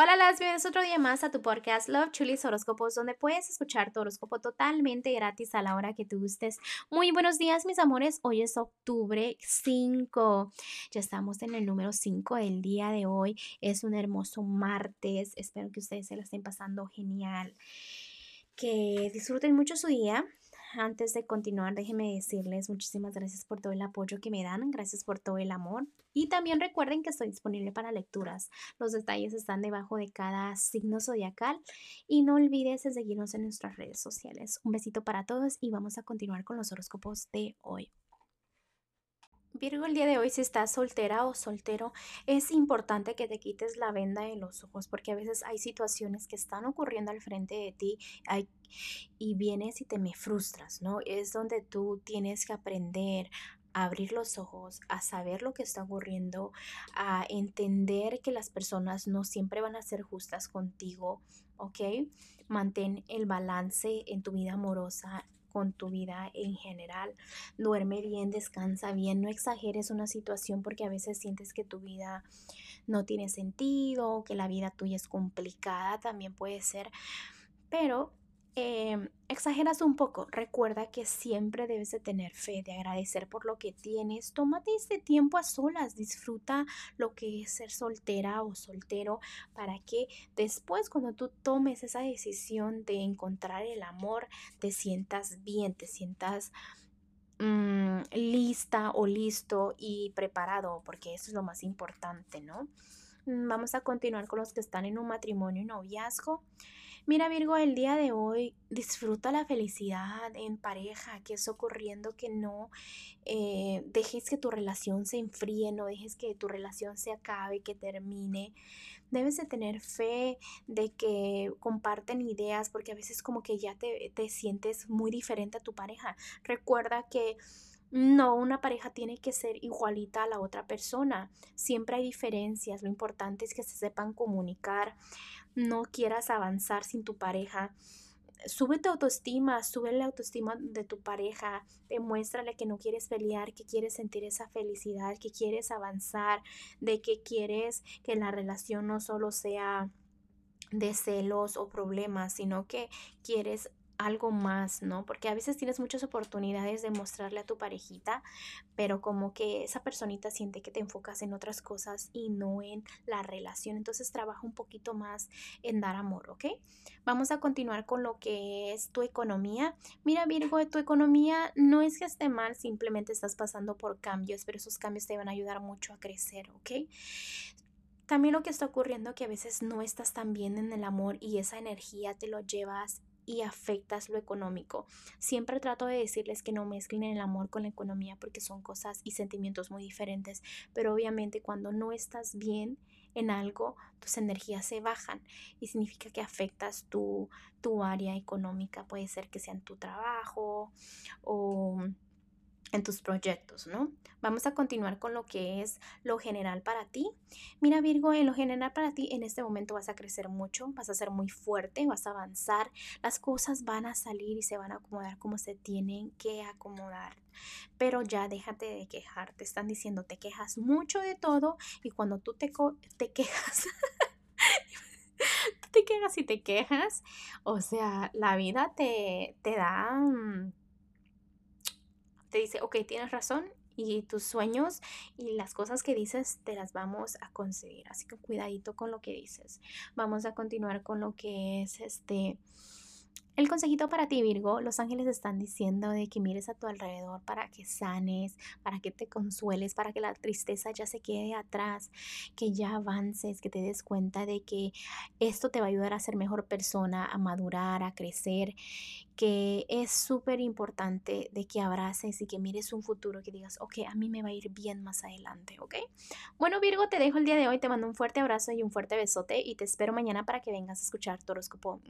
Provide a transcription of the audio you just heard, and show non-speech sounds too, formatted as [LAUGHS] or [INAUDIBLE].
Hola, las bienvenidos otro día más a tu podcast Love Chulis Horóscopos, donde puedes escuchar tu horóscopo totalmente gratis a la hora que tú gustes. Muy buenos días, mis amores. Hoy es octubre 5. Ya estamos en el número 5 del día de hoy. Es un hermoso martes. Espero que ustedes se la estén pasando genial. Que disfruten mucho su día antes de continuar, déjenme decirles muchísimas gracias por todo el apoyo que me dan, gracias por todo el amor. Y también recuerden que estoy disponible para lecturas. Los detalles están debajo de cada signo zodiacal. Y no olvides seguirnos en nuestras redes sociales. Un besito para todos y vamos a continuar con los horóscopos de hoy. Virgo, el día de hoy, si estás soltera o soltero, es importante que te quites la venda de los ojos porque a veces hay situaciones que están ocurriendo al frente de ti y vienes y te me frustras, ¿no? Es donde tú tienes que aprender a abrir los ojos, a saber lo que está ocurriendo, a entender que las personas no siempre van a ser justas contigo, ¿ok? Mantén el balance en tu vida amorosa, con tu vida en general. Duerme bien, descansa bien, no exageres una situación porque a veces sientes que tu vida no tiene sentido, que la vida tuya es complicada, también puede ser, pero Em, exageras un poco. Recuerda que siempre debes de tener fe, de agradecer por lo que tienes. Tómate este tiempo a solas, disfruta lo que es ser soltera o soltero para que después cuando tú tomes esa decisión de encontrar el amor, te sientas bien, te sientas mm, lista o listo y preparado, porque eso es lo más importante, ¿no? Mm, vamos a continuar con los que están en un matrimonio y noviazgo. Mira Virgo, el día de hoy disfruta la felicidad en pareja, que es ocurriendo que no eh, dejes que tu relación se enfríe, no dejes que tu relación se acabe, que termine. Debes de tener fe de que comparten ideas, porque a veces como que ya te, te sientes muy diferente a tu pareja. Recuerda que no, una pareja tiene que ser igualita a la otra persona. Siempre hay diferencias. Lo importante es que se sepan comunicar. No quieras avanzar sin tu pareja. Sube tu autoestima, sube la autoestima de tu pareja, demuéstrale que no quieres pelear, que quieres sentir esa felicidad, que quieres avanzar, de que quieres que la relación no solo sea de celos o problemas, sino que quieres algo más, ¿no? Porque a veces tienes muchas oportunidades de mostrarle a tu parejita, pero como que esa personita siente que te enfocas en otras cosas y no en la relación. Entonces trabaja un poquito más en dar amor, ¿ok? Vamos a continuar con lo que es tu economía. Mira Virgo, tu economía no es que esté mal, simplemente estás pasando por cambios, pero esos cambios te van a ayudar mucho a crecer, ¿ok? También lo que está ocurriendo que a veces no estás tan bien en el amor y esa energía te lo llevas y afectas lo económico. Siempre trato de decirles que no mezclen el amor con la economía porque son cosas y sentimientos muy diferentes, pero obviamente cuando no estás bien en algo, tus energías se bajan y significa que afectas tu, tu área económica. Puede ser que sea tu trabajo o en tus proyectos, ¿no? Vamos a continuar con lo que es lo general para ti. Mira Virgo, en lo general para ti en este momento vas a crecer mucho, vas a ser muy fuerte, vas a avanzar, las cosas van a salir y se van a acomodar como se tienen que acomodar. Pero ya déjate de quejar, te están diciendo, te quejas mucho de todo y cuando tú te, te quejas... [LAUGHS] te quejas y te quejas, o sea, la vida te, te da mm, te dice, ok, tienes razón y tus sueños y las cosas que dices te las vamos a conseguir. Así que cuidadito con lo que dices. Vamos a continuar con lo que es este el consejito para ti, Virgo, los ángeles están diciendo de que mires a tu alrededor para que sanes, para que te consueles, para que la tristeza ya se quede atrás, que ya avances, que te des cuenta de que esto te va a ayudar a ser mejor persona, a madurar, a crecer, que es súper importante de que abraces y que mires un futuro, que digas, ok, a mí me va a ir bien más adelante, ¿ok? Bueno, Virgo, te dejo el día de hoy, te mando un fuerte abrazo y un fuerte besote y te espero mañana para que vengas a escuchar tu horóscopo.